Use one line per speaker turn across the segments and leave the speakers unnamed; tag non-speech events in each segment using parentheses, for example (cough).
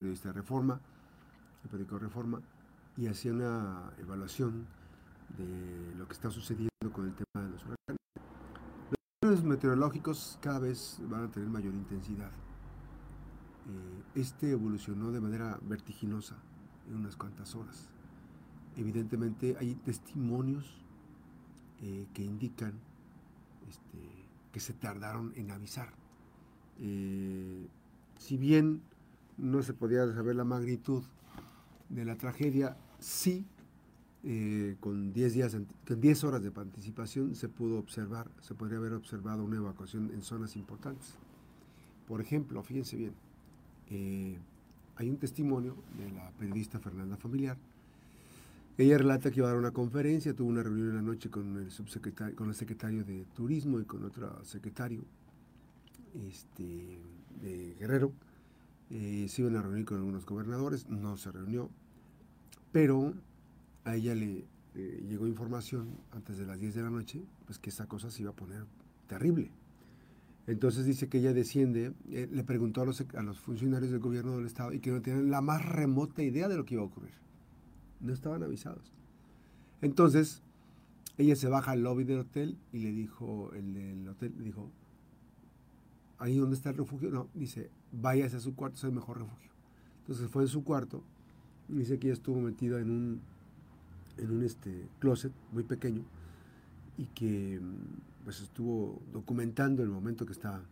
periodista Reforma, el periódico Reforma, y hacía una evaluación de lo que está sucediendo con el tema de los huracanes. Los meteorológicos cada vez van a tener mayor intensidad. Eh, este evolucionó de manera vertiginosa en unas cuantas horas. Evidentemente hay testimonios eh, que indican este, que se tardaron en avisar. Eh, si bien no se podía saber la magnitud de la tragedia, sí, eh, con 10 días, con 10 horas de participación se pudo observar, se podría haber observado una evacuación en zonas importantes. Por ejemplo, fíjense bien, eh, hay un testimonio de la periodista Fernanda Familiar. Ella relata que iba a dar una conferencia, tuvo una reunión en la noche con el subsecretario, con el secretario de Turismo y con otro secretario este, de Guerrero. Eh, se iban a reunir con algunos gobernadores, no se reunió, pero a ella le llegó información antes de las 10 de la noche, pues que esa cosa se iba a poner terrible. Entonces dice que ella desciende, eh, le preguntó a los, a los funcionarios del gobierno del estado y que no tenían la más remota idea de lo que iba a ocurrir. No estaban avisados. Entonces, ella se baja al lobby del hotel y le dijo, el del hotel le dijo, ahí donde está el refugio, no, dice, váyase a su cuarto, es el mejor refugio. Entonces fue en su cuarto, dice que ella estuvo metida en un, en un este, closet muy pequeño y que pues estuvo documentando el momento que estaba,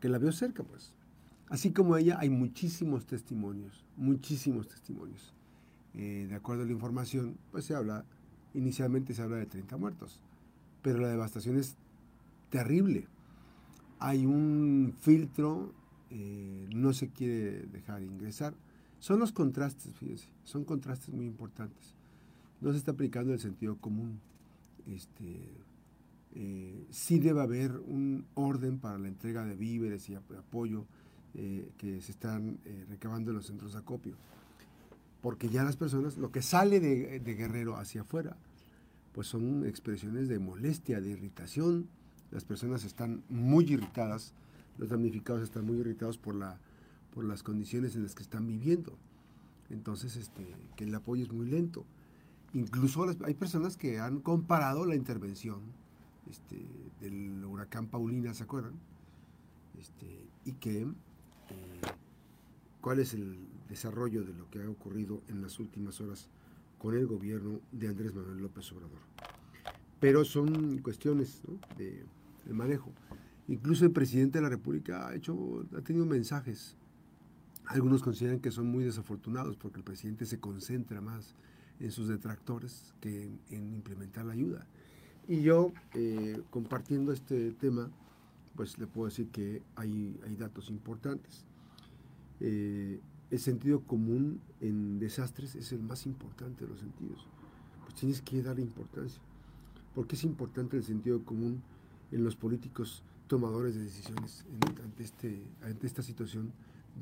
que la vio cerca, pues. Así como ella, hay muchísimos testimonios, muchísimos testimonios. Eh, de acuerdo a la información, pues se habla, inicialmente se habla de 30 muertos, pero la devastación es terrible. Hay un filtro, eh, no se quiere dejar ingresar. Son los contrastes, fíjense, son contrastes muy importantes. No se está aplicando el sentido común. Este, eh, sí debe haber un orden para la entrega de víveres y apoyo eh, que se están recabando en los centros de acopio. Porque ya las personas, lo que sale de, de, Guerrero hacia afuera, pues son expresiones de molestia, de irritación. Las personas están muy irritadas, los damnificados están muy irritados por, la, por las condiciones en las que están viviendo. Entonces, este, que el apoyo es muy lento. Incluso hay personas que han comparado la intervención este, del huracán Paulina, ¿se acuerdan? Este, y que eh, cuál es el desarrollo de lo que ha ocurrido en las últimas horas con el gobierno de Andrés Manuel López Obrador. Pero son cuestiones de, de, manejo. Incluso el presidente de la República ha, hecho, ha tenido mensajes. Algunos consideran que son muy desafortunados porque el presidente se concentra más en sus detractores que en, en implementar la ayuda. Y yo, eh, compartiendo este tema, pues le puedo decir que hay, hay datos importantes. Eh, el sentido común en desastres es el más importante de los sentidos. Pues tienes que darle importancia. ¿Por qué es importante el sentido común en los políticos tomadores de decisiones ante, este, ante esta situación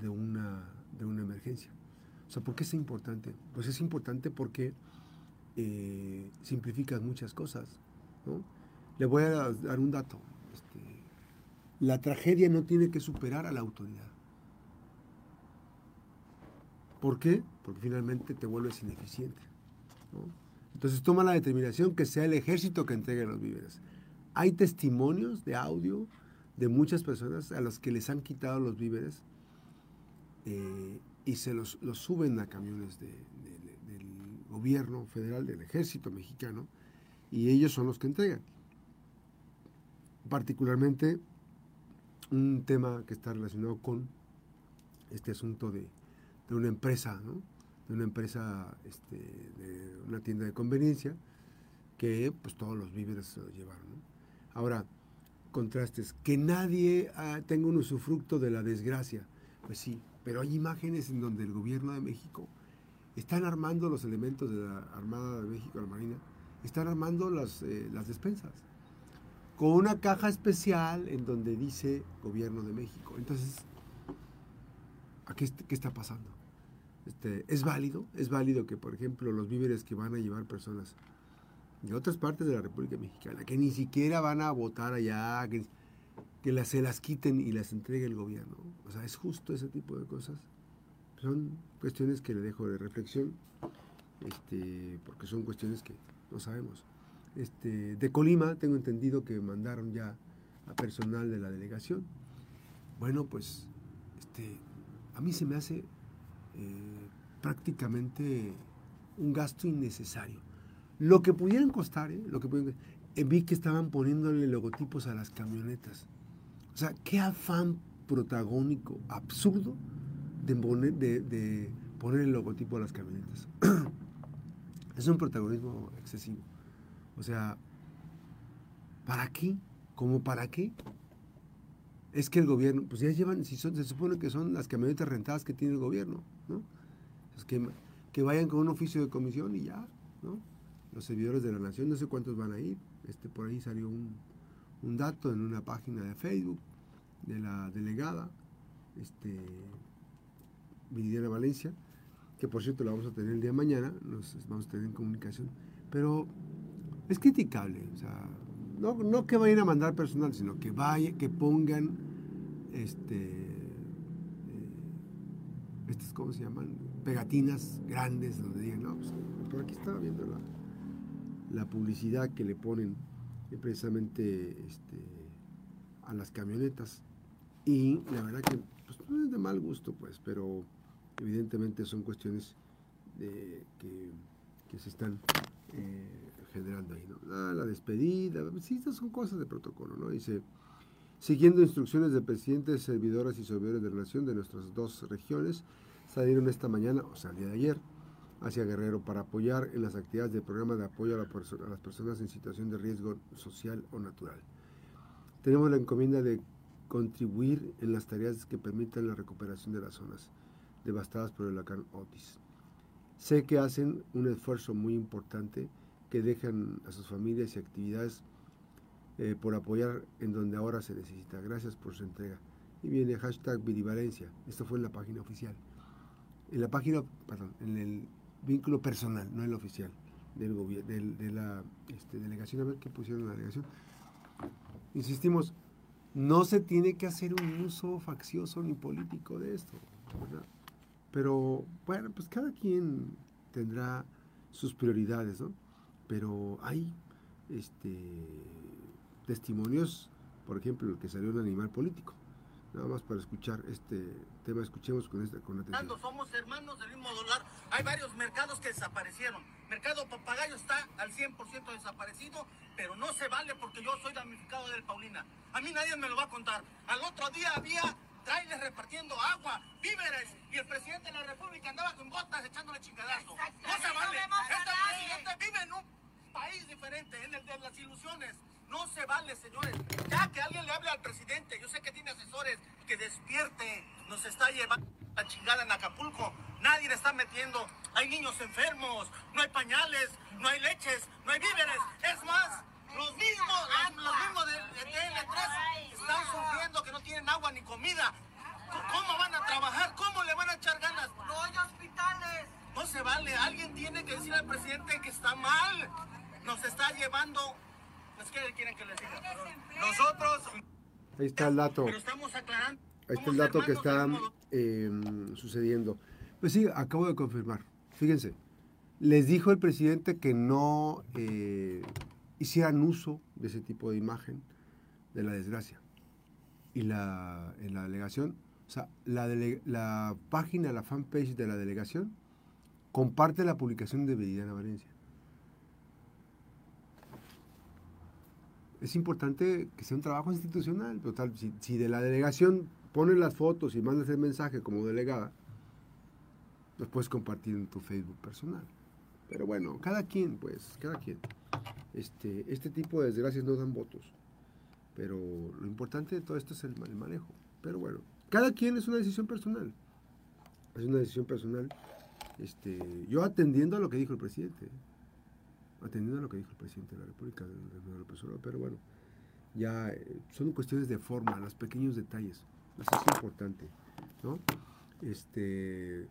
de una, de una emergencia? O sea, ¿por qué es importante? Pues es importante porque eh, simplificas muchas cosas. Le voy a dar un dato. Este, la tragedia no tiene que superar a la autoridad. ¿Por qué? Porque finalmente te vuelves ineficiente. Entonces toma la determinación que sea el ejército que entregue los víveres. Hay testimonios de audio de muchas personas a las que les han quitado los víveres eh, y se los, suben a camiones de, de, del gobierno federal, del ejército mexicano, y ellos son los que entregan. Particularmente un tema que está relacionado con este asunto de, una empresa, ¿no? de una empresa, este, de una tienda de conveniencia, que pues todos los víveres se los llevaron. Ahora, contrastes, que nadie ah, tenga un usufructo de la desgracia, pues sí, pero hay imágenes en donde el gobierno de México están armando los elementos de la Armada de México, la Marina, están armando las, eh, las despensas con una caja especial en donde dice Gobierno de México. Entonces, ¿a qué, qué está pasando? Este, ¿Es válido? ¿Es válido que, por ejemplo, los víveres que van a llevar personas de otras partes de la República Mexicana, que ni siquiera van a votar allá, que, que las, se las quiten y las entregue el gobierno? O sea, ¿es justo ese tipo de cosas? Son cuestiones que le dejo de reflexión, este, porque son cuestiones que no sabemos. Este, de Colima tengo entendido que mandaron ya a personal de la delegación. Bueno, pues este, a mí se me hace eh, prácticamente un gasto innecesario. Lo que pudieran costar, ¿eh? lo que pudieran, eh, vi que estaban poniéndole logotipos a las camionetas. O sea, qué afán protagónico, absurdo, de de, poner el logotipo a las camionetas. (clears throat) es un protagonismo excesivo. O sea, ¿para qué? ¿Cómo para qué? Es que el gobierno, pues ya llevan, se supone que son las camionetas rentadas que tiene el gobierno, ¿no? Es que, que vayan con un oficio de comisión y ya, ¿no? Los servidores de la nación, no sé cuántos van a ir. Este, por ahí salió un, un dato en una página de Facebook de la delegada, este, Viridiana Valencia, que por cierto la vamos a tener el día de mañana, nos vamos a tener en comunicación, pero es criticable, o sea, no, no que vayan a mandar personal, sino que vaya, que pongan este eh, estas cómo se llaman pegatinas grandes donde digan no pues, por aquí estaba viendo la, la publicidad que le ponen eh, precisamente este, a las camionetas y la verdad que pues, no es de mal gusto pues pero evidentemente son cuestiones de, que, que, se están eh, generando ahí, ¿no? La despedida, sí, estas son cosas de protocolo, ¿no? Dice, siguiendo instrucciones del presidente, servidoras y servidores de relación de nuestras dos regiones, salieron esta mañana, o sea, el día de ayer, hacia Guerrero para apoyar en las actividades del programa de apoyo a, a las personas en situación de riesgo social o natural. Tenemos la encomienda de contribuir en las tareas que permitan la recuperación de las zonas devastadas por el huracán Otis. Sé que hacen un esfuerzo muy importante, que dejan a sus familias y actividades eh, por apoyar en donde ahora se necesita. Gracias por su entrega. Y viene hashtag Vidivalencia. Esto fue en la página oficial. En la página, perdón, en el vínculo personal, no el oficial, del gobierno, de la este, delegación. A ver qué pusieron en la delegación. Insistimos, no se tiene que hacer un uso faccioso ni político de esto. ¿verdad? Pero bueno, pues cada quien tendrá sus prioridades, ¿no? Pero hay este, testimonios, por ejemplo, el que salió un animal político. Nada más para escuchar este tema, escuchemos con, esta, con atención.
Somos hermanos del mismo dólar. Hay varios mercados que desaparecieron. Mercado Papagayo está al 100% desaparecido, pero no se vale porque yo soy damnificado del Paulina. A mí nadie me lo va a contar. Al otro día había trailers repartiendo agua, víveres, y el presidente de la República andaba con botas echándole chingadazo. No se vale. Este presidente vive en un país diferente, en el de las ilusiones. No se vale, señores. Ya que alguien le hable al presidente, yo sé que tiene asesores, que despierte. Nos está llevando la chingada en Acapulco. Nadie le está metiendo. Hay niños enfermos, no hay pañales, no hay leches, no hay víveres. Es más, los mismos, los, mismos de, de TL3 están sufriendo que no tienen agua ni comida. ¿Cómo van a trabajar? ¿Cómo le van a echar ganas?
No hay hospitales.
No se vale. Alguien tiene que decir al presidente que está mal. Nos está llevando. Es que quieren que les diga. Nosotros.
Ahí está el dato.
Pero estamos aclarando.
Ahí está el dato que está eh, sucediendo. Pues sí, acabo de confirmar. Fíjense, les dijo el presidente que no eh, hicieran uso de ese tipo de imagen de la desgracia. Y la, en la delegación, o sea, la, la página, la fanpage de la delegación comparte la publicación de Veridiana Valencia. Es importante que sea un trabajo institucional. Total, si, si de la delegación pones las fotos y mandas el mensaje como delegada, los puedes compartir en tu Facebook personal. Pero bueno, cada quien, pues, cada quien. Este, este tipo de desgracias no dan votos. Pero lo importante de todo esto es el, manejo. Pero bueno, cada quien es una decisión personal. Es una decisión personal. Este, yo atendiendo a lo que dijo el presidente. Atendiendo a lo que dijo el presidente de la República, pero bueno, ya eh, son cuestiones de forma, los pequeños detalles. Eso es importante. ¿no? Este,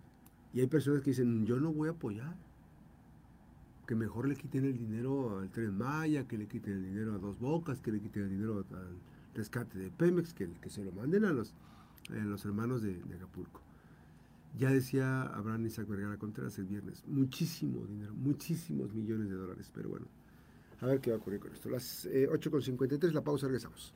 y hay personas que dicen, yo no voy a apoyar que mejor le quiten el dinero al Tren Maya, que le quiten el dinero a Dos Bocas, que le quiten el dinero al rescate de Pemex, que, que se lo manden a los, los hermanos de, Acapulco. Ya decía Abraham Isaac Vergara Contreras el viernes, muchísimo dinero, muchísimos millones de dólares, pero bueno, a ver qué va a ocurrir con esto. Las 8.53, la pausa, regresamos.